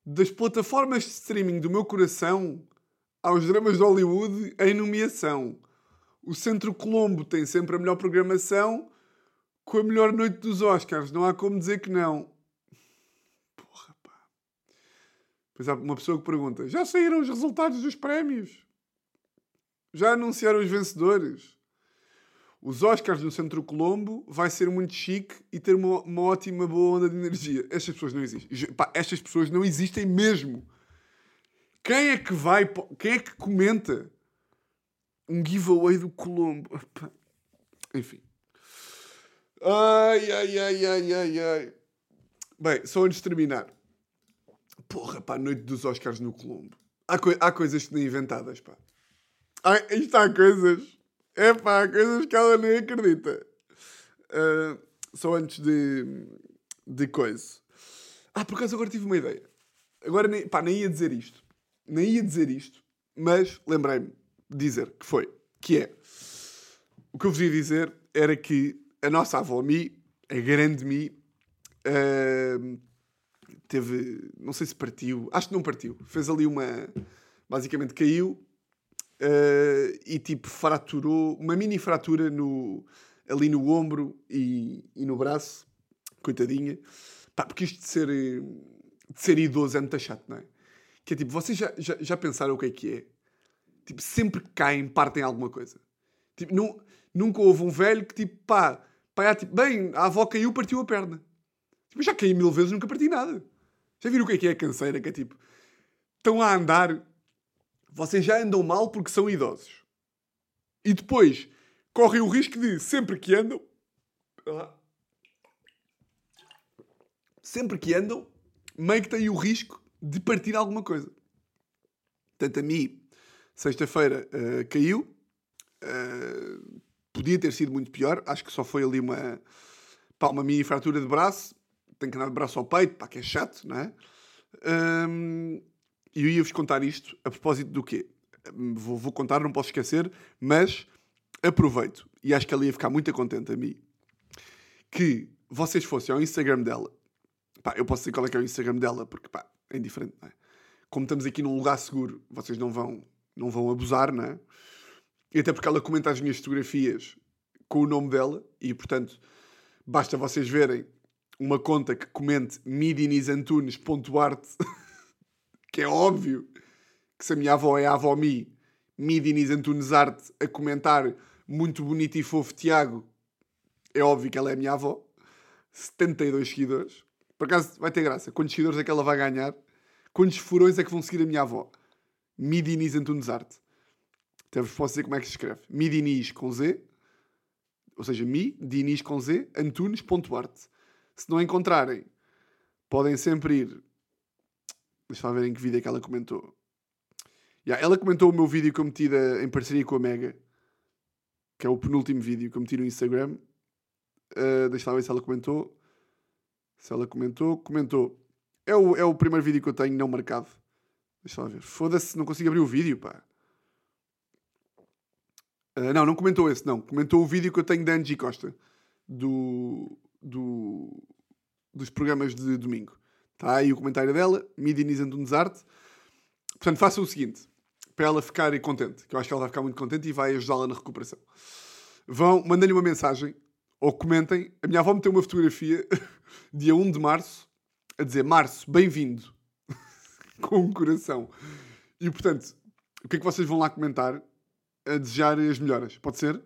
Das plataformas de streaming do meu coração aos dramas de Hollywood em nomeação. O Centro Colombo tem sempre a melhor programação com a melhor noite dos Oscars. Não há como dizer que não. Pois há uma pessoa que pergunta: já saíram os resultados dos prémios? Já anunciaram os vencedores? Os Oscars no Centro Colombo vai ser muito chique e ter uma, uma ótima boa onda de energia. Estas pessoas não existem. Pá, estas pessoas não existem mesmo. Quem é que vai. Quem é que comenta um giveaway do Colombo? Enfim. Ai, ai, ai, ai, ai, ai. Bem, só antes de terminar. Porra, pá, noite dos Oscars no Colombo. Há, há coisas que nem inventadas, pá. Há, isto há coisas. É pá, coisas que ela nem acredita. Uh, só antes de, de coisa. Ah, por acaso agora tive uma ideia. Agora nem, pá, nem ia dizer isto. Nem ia dizer isto. Mas lembrei-me de dizer que foi. Que é. O que eu vos ia dizer era que a nossa avó Mi, a grande Mi, uh, teve. Não sei se partiu. Acho que não partiu. Fez ali uma. Basicamente caiu. Uh, e tipo fraturou. Uma mini fratura no, ali no ombro e, e no braço. Coitadinha. Pá, porque isto de ser, de ser idoso é muito chato, não é? Que é tipo, vocês já, já, já pensaram o que é que é? Tipo, sempre que caem, partem alguma coisa. Tipo, nunca houve um velho que tipo, pá, pá, tipo, bem, a avó caiu, partiu a perna. Tipo, já caí mil vezes, nunca parti nada. Já viram o que é que é a canseira? Que é tipo, estão a andar, vocês já andam mal porque são idosos. E depois correm o risco de, sempre que andam, sempre que andam, meio que têm o risco de partir alguma coisa. Portanto, a mim, sexta-feira, uh, caiu. Uh, podia ter sido muito pior. Acho que só foi ali uma, pá, uma mini fratura de braço. Tenho que andar de braço ao peito, pá, que é chato, não é? Um, e eu ia-vos contar isto a propósito do quê? Vou, vou, contar, não posso esquecer, mas aproveito. E acho que ela ia ficar muito contente a mim. Que vocês fossem ao Instagram dela Pá, eu posso dizer qual é que é o Instagram dela, porque pá, é indiferente, não é? Como estamos aqui num lugar seguro, vocês não vão, não vão abusar, não é? E até porque ela comenta as minhas fotografias com o nome dela, e portanto, basta vocês verem uma conta que comente midinisantunes.art, [LAUGHS] que é óbvio que se a minha avó é a avó Mi, Midinis Antunes Arte, a comentar muito bonito e fofo Tiago, é óbvio que ela é a minha avó. 72 seguidores. Por acaso vai ter graça. Quantos seguidores é que ela vai ganhar? Quantos furões é que vão seguir a minha avó? Midinis Antunes Arte. Até vos posso dizer como é que se escreve. Midinis com Z. Ou seja, Mi, Dinis com Z, Antunes.arte. Se não encontrarem, podem sempre ir. Deixa eu ver em que vídeo é que ela comentou. Yeah, ela comentou o meu vídeo que eu meti em parceria com a Mega. Que é o penúltimo vídeo que eu meti no Instagram. Uh, deixa lá ver se ela comentou. Se ela comentou, comentou. É o, é o primeiro vídeo que eu tenho não marcado. Deixa lá ver. Foda-se, não consigo abrir o vídeo, pá. Uh, não, não comentou esse, não. Comentou o vídeo que eu tenho da Angie Costa. Do, do, dos programas de domingo. Está aí o comentário dela, Midiniz Antunes Arte. Portanto, faça o seguinte, para ela ficar contente, que eu acho que ela vai ficar muito contente e vai ajudá-la na recuperação. Vão, mandem-lhe uma mensagem ou comentem. A minha avó meteu uma fotografia [LAUGHS] dia 1 de março a dizer Março, bem-vindo. [LAUGHS] Com um coração. E portanto, o que é que vocês vão lá comentar a desejar as melhoras? Pode ser?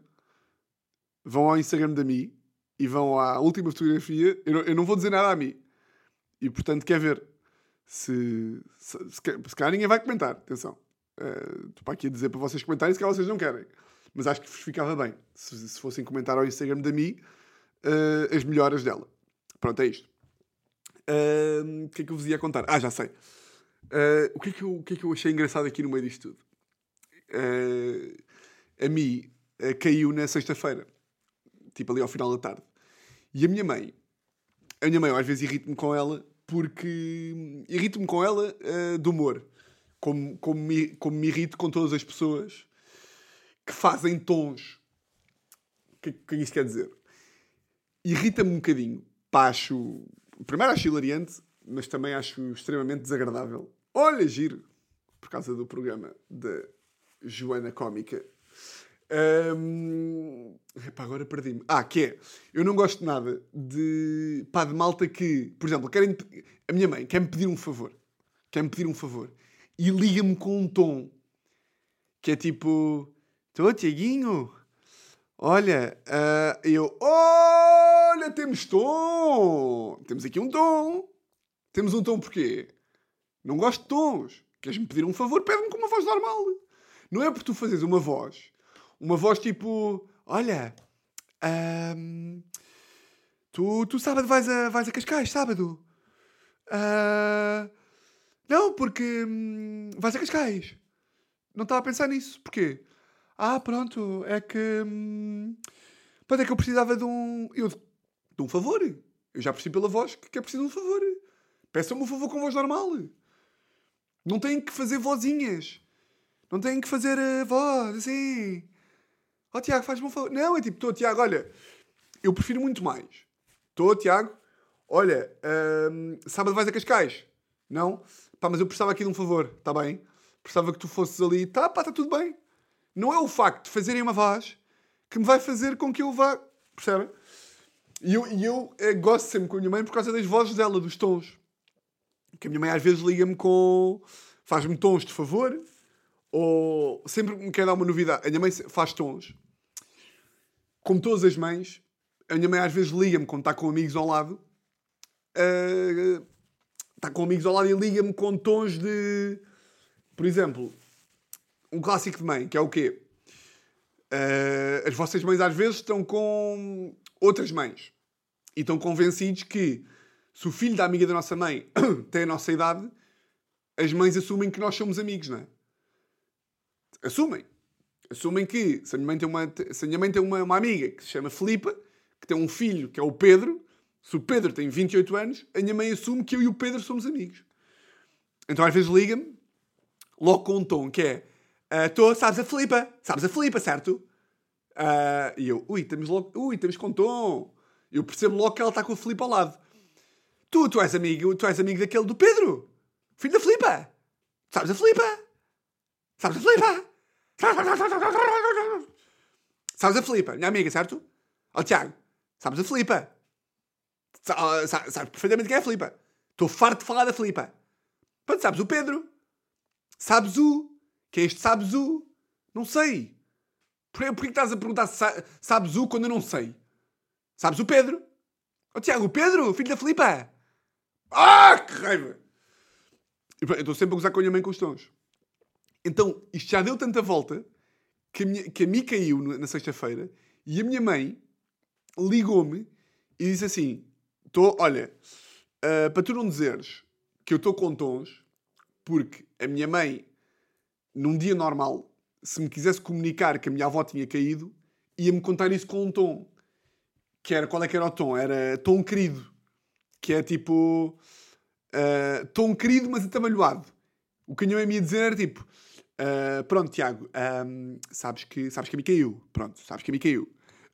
Vão ao Instagram da Mi e vão à última fotografia. Eu não, eu não vou dizer nada a Mi. E portanto, quer ver? Se, se, se, se calhar ninguém vai comentar. Atenção. Uh, estou para aqui a dizer para vocês comentarem se calhar vocês não querem. Mas acho que vos ficava bem se, se fossem comentar ao Instagram da Mi uh, as melhoras dela. Pronto, é isto. Uh, o que é que eu vos ia contar? Ah, já sei. Uh, o, que é que eu, o que é que eu achei engraçado aqui no meio disto tudo? a Mi caiu na sexta-feira, tipo ali ao final da tarde. E a minha mãe, a minha mãe, às vezes irrito-me com ela porque irrito-me com ela de humor. Como, como, me, como me irrito com todas as pessoas que fazem tons. O que, que isso quer dizer? Irrita-me um bocadinho. Pá, acho. Primeiro acho hilariante, mas também acho extremamente desagradável. Olha, giro! Por causa do programa da Joana Cómica. Um... Epá, agora perdi-me. Ah, que é. Eu não gosto nada de. pá, de malta que. Por exemplo, querem. A minha mãe quer-me pedir um favor. Quer-me pedir um favor. E liga-me com um tom que é tipo. Estou, Tiaguinho? Olha, uh, eu. Olha, temos tom! Temos aqui um tom. Temos um tom porquê? Não gosto de tons. Queres-me pedir um favor? Pede-me com uma voz normal. Não é por tu fazeres uma voz. Uma voz tipo. Olha. Um, tu, tu sábado vais a, vais a Cascais, sábado. Uh, não, porque. Um, vais a Cascais. Não estava a pensar nisso. Porquê? Ah, pronto, é que. Hum, é que eu precisava de um. Eu, de um favor. Eu já percebi pela voz que, é preciso um favor. Peçam-me um favor com voz normal. Não têm que fazer vozinhas. Não têm que fazer a voz assim. Oh, Tiago, faz-me um favor. Não, é tipo, estou, Tiago, olha, eu prefiro muito mais. Estou, Tiago, olha, hum, sábado vais a Cascais. Não? Pá, mas eu precisava aqui de um favor, está bem? Precisava que tu fosses ali. Tá, pá, está tudo bem. Não é o facto de fazerem uma voz que me vai fazer com que eu vá. Percebem? E eu, e eu é, gosto sempre com a minha mãe por causa das vozes dela, dos tons. Que a minha mãe às vezes liga-me com. faz-me tons de favor, ou sempre me quer dar uma novidade. A minha mãe faz tons. Como todas as mães, a minha mãe às vezes liga-me quando está com amigos ao lado. Uh, está com amigos ao lado e liga-me com tons de. Por exemplo, um clássico de mãe, que é o quê? Uh, as vossas mães às vezes estão com outras mães e estão convencidos que se o filho da amiga da nossa mãe [COUGHS] tem a nossa idade, as mães assumem que nós somos amigos, não é? Assumem. Assumem que se a minha mãe tem uma, se minha mãe tem uma, uma amiga que se chama Filipa, que tem um filho que é o Pedro, se o Pedro tem 28 anos, a minha mãe assume que eu e o Pedro somos amigos. Então às vezes liga-me, logo com um tom que é Estou, uh, sabes a Filipa? Sabes a Filipa, certo? Uh, e eu, ui, estamos logo, ui, estamos com tom. Eu percebo logo que ela está com a Filipa ao lado. Tu, tu és amigo, tu és amigo daquele do Pedro, filho da Filipa. Sabes a Filipa? Sabes a Filipa? Sabes a Filipa, minha amiga, certo? Ó oh, Tiago, sabes a Filipa? Sabes, sabes perfeitamente quem é a Filipa. Estou farto de falar da Filipa. Pronto, sabes o Pedro. Sabes o que é este sabes o? Não sei. Porquê, que estás a perguntar se sabes o quando eu não sei? Sabes o Pedro? Oh, Tiago, o Pedro, filho da Filipa. Ah, que raiva! Eu estou sempre a gozar com a minha mãe com os tons. Então, isto já deu tanta volta que a, minha, que a mim caiu na sexta-feira e a minha mãe ligou-me e disse assim: tô, Olha, uh, para tu não dizeres que eu estou com tons, porque a minha mãe num dia normal, se me quisesse comunicar que a minha avó tinha caído, ia-me contar isso com um tom. Que era, qual é que era o tom? Era tom querido. Que é tipo... Uh, tom querido, mas atabalhoado. O que a minha mãe me ia dizer era tipo... Uh, pronto, Tiago, um, sabes, que, sabes que a mim caiu. Pronto, sabes que a mim caiu.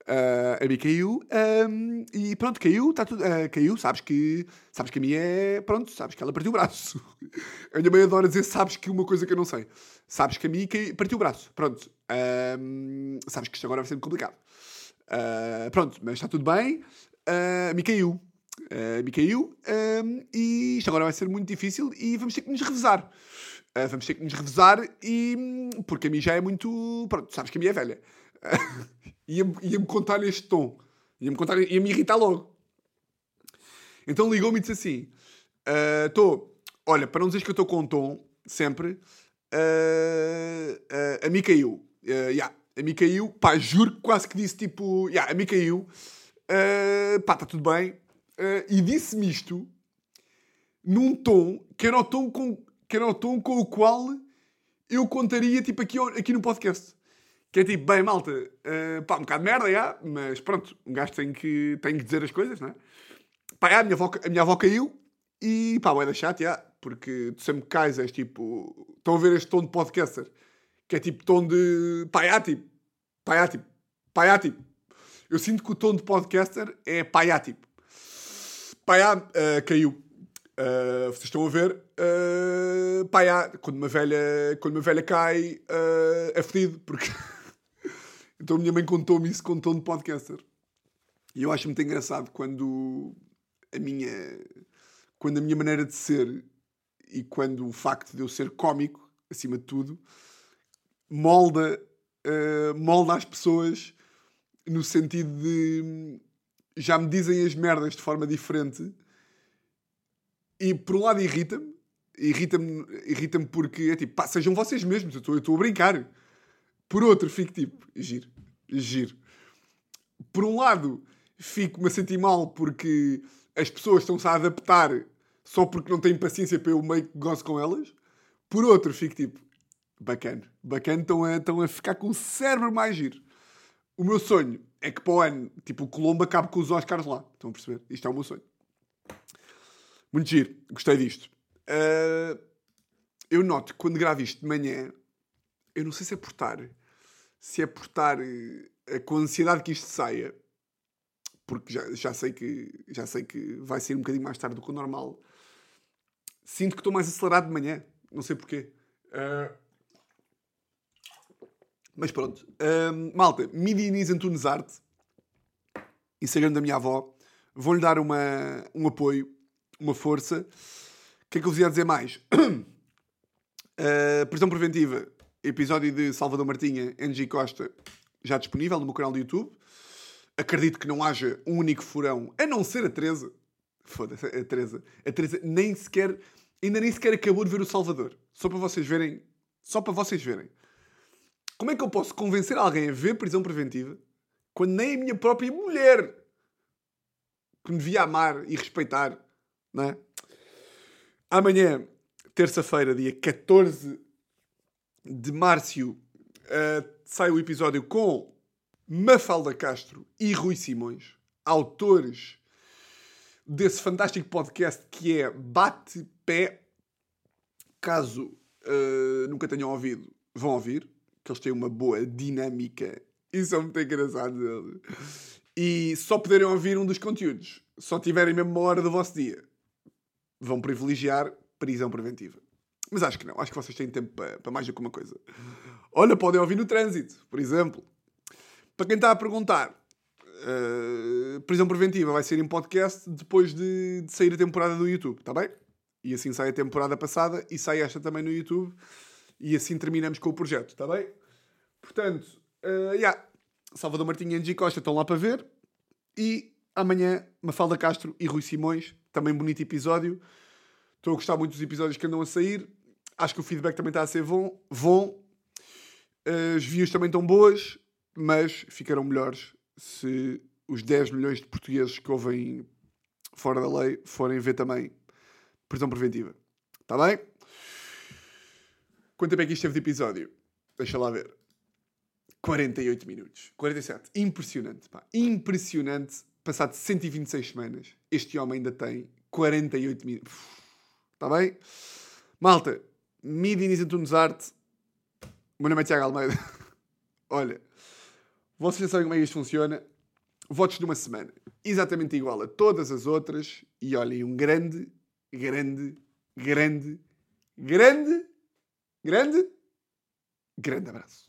Uh, a mim caiu um, e pronto, caiu, tá tudo, uh, caiu, sabes que, sabes que a minha é, pronto, sabes que ela partiu o braço. [LAUGHS] a minha mãe adora dizer, sabes que uma coisa que eu não sei. Sabes que a mim caiu, partiu o braço, pronto. Um, sabes que isto agora vai ser muito complicado. Uh, pronto, mas está tudo bem. Uh, mim caiu. Me caiu e isto agora vai ser muito difícil e vamos ter que nos revezar. Uh, vamos ter que nos revezar e porque a mim já é muito. Pronto, sabes que a minha é velha. [LAUGHS] ia-me ia contar neste tom. Ia-me contar, ia-me irritar logo. Então ligou-me e disse assim: Estou, uh, olha, para não dizer que eu estou com um tom, sempre, uh, uh, a mim caiu. Uh, yeah, a mim caiu, pá, juro que quase que disse tipo, yeah, a mim caiu, pá, está tudo bem. E disse-me isto num tom que era o tom com, que era o tom com o qual eu contaria tipo aqui, aqui no podcast. Que é tipo, bem, malta, uh, pá, um bocado de merda, já, mas pronto, um gajo tem que, tem que dizer as coisas, não é? Pá, já, a, minha avó, a minha avó caiu e pá, vai deixar, já, porque tu sempre cais, és tipo, estão a ver este tom de podcaster, que é tipo tom de, pá, tipo, pá, tipo, pá, tipo. Eu sinto que o tom de podcaster é pá, tipo. Pá, uh, caiu. Uh, vocês estão a ver, uh, pá, já, quando uma velha, quando uma velha cai, uh, é fedido, porque... [LAUGHS] Então a minha mãe contou-me isso com tom de podcaster. E eu acho muito engraçado quando a minha, quando a minha maneira de ser e quando o facto de eu ser cómico, acima de tudo, molda, uh, molda as pessoas no sentido de já me dizem as merdas de forma diferente e por um lado irrita-me, irrita-me irrita porque é tipo, pá, sejam vocês mesmos, eu estou a brincar. Por outro, fico tipo, giro, giro. Por um lado, fico-me a sentir mal porque as pessoas estão-se a adaptar só porque não têm paciência para eu meio que gosto com elas. Por outro, fico tipo, Bacana. Bacana, estão a, estão a ficar com o cérebro mais giro. O meu sonho é que para o ano, tipo, o Colombo acabe com os Oscars lá. Estão a perceber? Isto é o meu sonho. Muito giro. Gostei disto. Uh, eu noto que quando gravo isto de manhã, eu não sei se é por estar, se é por estar uh, com a ansiedade que isto saia, porque já, já, sei que, já sei que vai ser um bocadinho mais tarde do que o normal. Sinto que estou mais acelerado de manhã. Não sei porquê. Uh, mas pronto. Um, malta, Midi Antunes Arte, Instagram da minha avó. Vou-lhe dar uma, um apoio, uma força. O que é que eu vos ia dizer mais? uh, [CLEARS THROAT] prisão preventiva, episódio de Salvador Martinha, NG Costa, já disponível no meu canal do YouTube. Acredito que não haja um único furão, a não ser a Teresa. Foda-se, a Teresa. A Teresa nem sequer, ainda nem sequer acabou de ver o Salvador. Só para vocês verem, só para vocês verem. Como é que eu posso convencer alguém a ver prisão preventiva quando nem a minha própria mulher, que me devia amar e respeitar, não é? Amanhã, terça-feira, dia 14 de março, uh, sai o episódio com Mafalda Castro e Rui Simões, autores desse fantástico podcast que é Bate Pé. Caso uh, nunca tenham ouvido, vão ouvir que eles têm uma boa dinâmica e são muito engraçados. E só poderem ouvir um dos conteúdos, só tiverem mesmo uma hora do vosso dia, vão privilegiar prisão preventiva. Mas acho que não, acho que vocês têm tempo para, para mais do que uma coisa. Olha, podem ouvir no trânsito, por exemplo. Para quem está a perguntar, uh, prisão preventiva vai ser em podcast depois de, de sair a temporada do YouTube, está bem? E assim sai a temporada passada e sai esta também no YouTube. E assim terminamos com o projeto, está bem? Portanto, uh, yeah. Salvador Martinha e Angie Costa estão lá para ver. E amanhã, Mafalda Castro e Rui Simões. Também bonito episódio. Estou a gostar muito dos episódios que andam a sair. Acho que o feedback também está a ser bom. bom. As views também estão boas, mas ficarão melhores se os 10 milhões de portugueses que ouvem fora da lei forem ver também prisão preventiva. Está bem? Quanto tempo é que isto teve de episódio? Deixa lá ver. 48 minutos. 47. Impressionante, pá. Impressionante. Passado 126 semanas, este homem ainda tem 48 minutos. Está bem? Malta, Midi Inês Antunes Arte. O meu nome é Tiago Almeida. [LAUGHS] Olha, vocês já sabem como é que isto funciona. Votos de uma semana. Exatamente igual a todas as outras. E olhem, um grande, grande, grande, grande Grande, grande abraço.